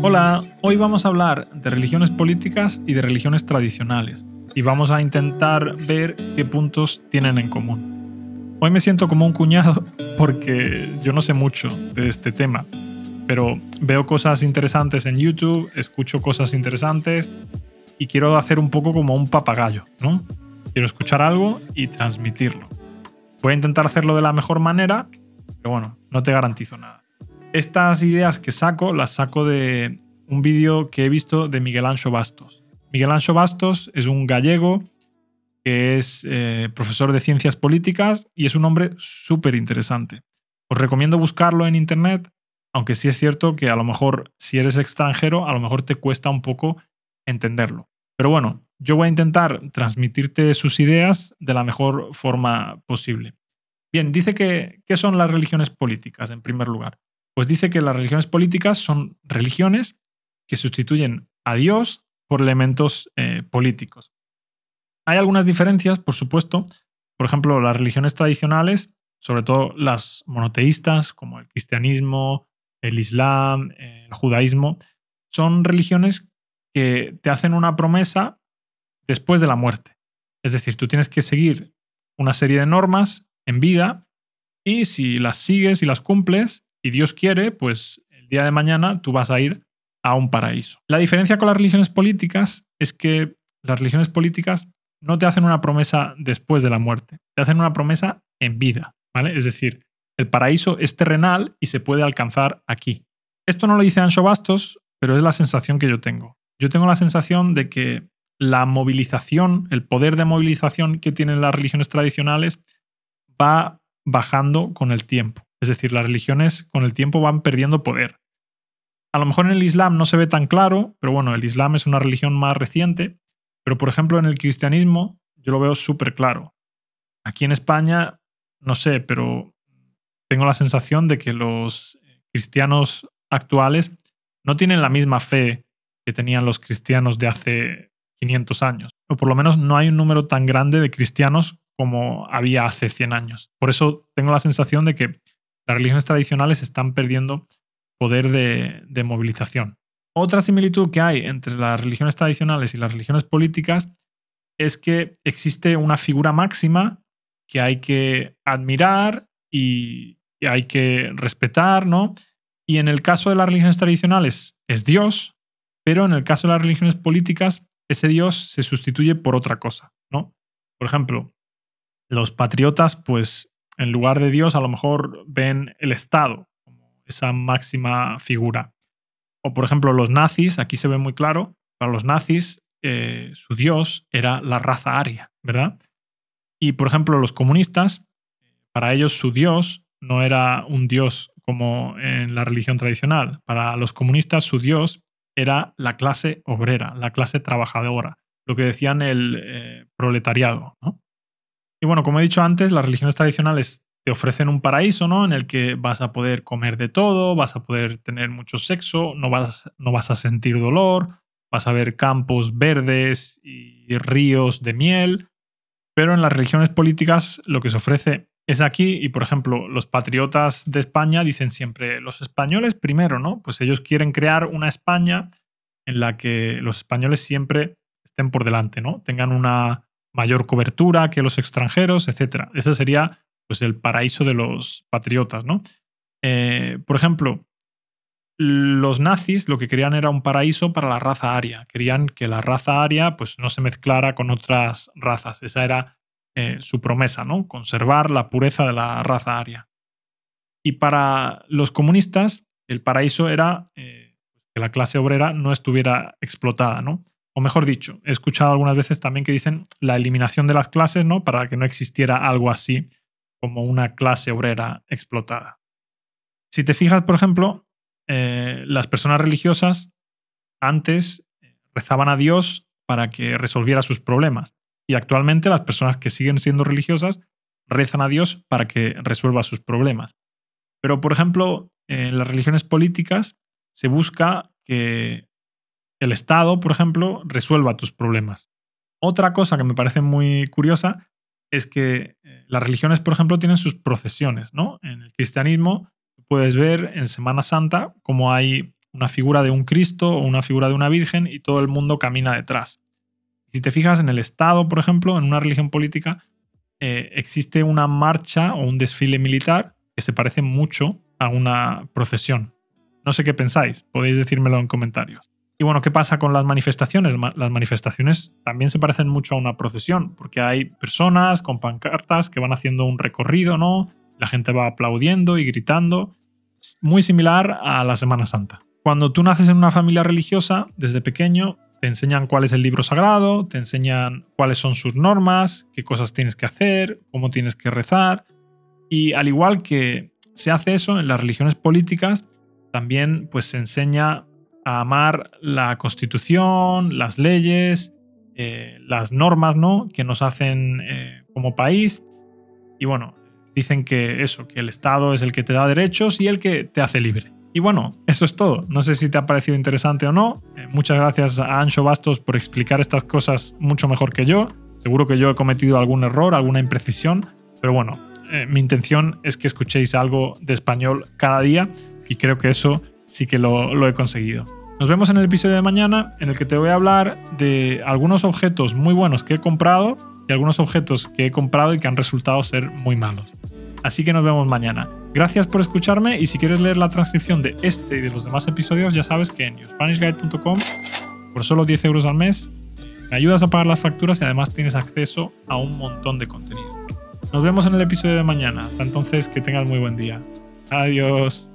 Hola, hoy vamos a hablar de religiones políticas y de religiones tradicionales y vamos a intentar ver qué puntos tienen en común. Hoy me siento como un cuñado porque yo no sé mucho de este tema, pero veo cosas interesantes en YouTube, escucho cosas interesantes y quiero hacer un poco como un papagayo, ¿no? Quiero escuchar algo y transmitirlo. Voy a intentar hacerlo de la mejor manera, pero bueno, no te garantizo nada. Estas ideas que saco las saco de un vídeo que he visto de Miguel Ancho Bastos. Miguel Ancho Bastos es un gallego que es eh, profesor de ciencias políticas y es un hombre súper interesante. Os recomiendo buscarlo en internet, aunque sí es cierto que a lo mejor si eres extranjero, a lo mejor te cuesta un poco entenderlo. Pero bueno, yo voy a intentar transmitirte sus ideas de la mejor forma posible. Bien, dice que, ¿qué son las religiones políticas en primer lugar? Pues dice que las religiones políticas son religiones que sustituyen a Dios por elementos eh, políticos. Hay algunas diferencias, por supuesto. Por ejemplo, las religiones tradicionales, sobre todo las monoteístas, como el cristianismo, el islam, el judaísmo, son religiones que te hacen una promesa después de la muerte. Es decir, tú tienes que seguir una serie de normas en vida y si las sigues y las cumples, y Dios quiere, pues el día de mañana tú vas a ir a un paraíso. La diferencia con las religiones políticas es que las religiones políticas no te hacen una promesa después de la muerte, te hacen una promesa en vida, ¿vale? Es decir, el paraíso es terrenal y se puede alcanzar aquí. Esto no lo dice Ancho Bastos, pero es la sensación que yo tengo. Yo tengo la sensación de que la movilización, el poder de movilización que tienen las religiones tradicionales va bajando con el tiempo. Es decir, las religiones con el tiempo van perdiendo poder. A lo mejor en el Islam no se ve tan claro, pero bueno, el Islam es una religión más reciente, pero por ejemplo en el cristianismo yo lo veo súper claro. Aquí en España, no sé, pero tengo la sensación de que los cristianos actuales no tienen la misma fe que tenían los cristianos de hace 500 años. O por lo menos no hay un número tan grande de cristianos como había hace 100 años. Por eso tengo la sensación de que las religiones tradicionales están perdiendo poder de, movilización. Otra similitud que hay entre las religiones tradicionales y las religiones políticas es que existe una figura máxima que hay que admirar y, y hay que respetar, ¿no? Y en el caso de las religiones tradicionales es Dios, pero en el caso de las religiones políticas, ese Dios se sustituye por otra cosa, ¿no? Por ejemplo, los patriotas, pues en lugar de Dios, a lo mejor ven el Estado como esa máxima figura. O por ejemplo, los nazis, aquí se ve muy claro, para los nazis eh, su Dios era la raza aria, ¿verdad? Y por ejemplo, los comunistas, para ellos su Dios no era un Dios como en la religión tradicional. Para los comunistas su Dios era la clase obrera, la clase trabajadora, lo que decían el eh, proletariado. ¿no? Y bueno, como he dicho antes, las religiones tradicionales te ofrecen un paraíso, ¿no? En el que vas a poder comer de todo, vas a poder tener mucho sexo, no vas, no vas a sentir dolor, vas a ver campos verdes y ríos de miel. Pero en las religiones políticas lo que se ofrece es aquí y, por ejemplo, los patriotas de España dicen siempre, los españoles primero, ¿no? Pues ellos quieren crear una España en la que los españoles siempre estén por delante, ¿no? Tengan una mayor cobertura que los extranjeros, etc. Ese sería pues, el paraíso de los patriotas. ¿no? Eh, por ejemplo, los nazis lo que querían era un paraíso para la raza aria. Querían que la raza aria pues, no se mezclara con otras razas. Esa era eh, su promesa, ¿no? conservar la pureza de la raza aria. Y para los comunistas, el paraíso era eh, que la clase obrera no estuviera explotada. ¿no? O mejor dicho, he escuchado algunas veces también que dicen la eliminación de las clases, ¿no? Para que no existiera algo así como una clase obrera explotada. Si te fijas, por ejemplo, eh, las personas religiosas antes rezaban a Dios para que resolviera sus problemas. Y actualmente las personas que siguen siendo religiosas rezan a Dios para que resuelva sus problemas. Pero, por ejemplo, en las religiones políticas se busca que el Estado, por ejemplo, resuelva tus problemas. Otra cosa que me parece muy curiosa es que eh, las religiones, por ejemplo, tienen sus procesiones, ¿no? En el cristianismo puedes ver en Semana Santa cómo hay una figura de un Cristo o una figura de una Virgen y todo el mundo camina detrás. Si te fijas en el Estado, por ejemplo, en una religión política, eh, existe una marcha o un desfile militar que se parece mucho a una procesión. No sé qué pensáis, podéis decírmelo en comentarios. Y bueno, ¿qué pasa con las manifestaciones? Las manifestaciones también se parecen mucho a una procesión, porque hay personas con pancartas que van haciendo un recorrido, ¿no? La gente va aplaudiendo y gritando. Muy similar a la Semana Santa. Cuando tú naces en una familia religiosa, desde pequeño, te enseñan cuál es el libro sagrado, te enseñan cuáles son sus normas, qué cosas tienes que hacer, cómo tienes que rezar. Y al igual que se hace eso en las religiones políticas, también pues se enseña amar la constitución, las leyes, eh, las normas ¿no? que nos hacen eh, como país. Y bueno, dicen que eso, que el Estado es el que te da derechos y el que te hace libre. Y bueno, eso es todo. No sé si te ha parecido interesante o no. Eh, muchas gracias a Ancho Bastos por explicar estas cosas mucho mejor que yo. Seguro que yo he cometido algún error, alguna imprecisión, pero bueno, mi intención es que escuchéis algo de español cada día y creo que eso sí que lo he conseguido. Nos vemos en el episodio de mañana en el que te voy a hablar de algunos objetos muy buenos que he comprado y algunos objetos que he comprado y que han resultado ser muy malos. Así que nos vemos mañana. Gracias por escucharme y si quieres leer la transcripción de este y de los demás episodios ya sabes que en newspanishguide.com por solo 10 euros al mes me ayudas a pagar las facturas y además tienes acceso a un montón de contenido. Nos vemos en el episodio de mañana. Hasta entonces que tengas muy buen día. Adiós.